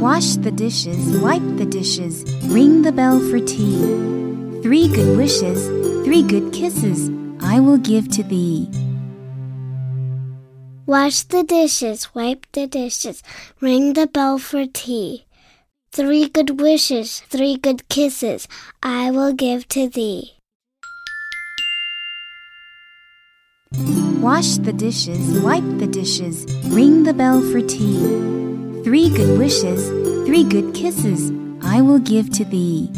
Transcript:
Wash the dishes, wipe the dishes, ring the bell for tea. Three good wishes, three good kisses, I will give to thee. Wash the dishes, wipe the dishes, ring the bell for tea. Three good wishes, three good kisses, I will give to thee. Wash the dishes, wipe the dishes, ring the bell for tea. Three good wishes, three good kisses, I will give to thee.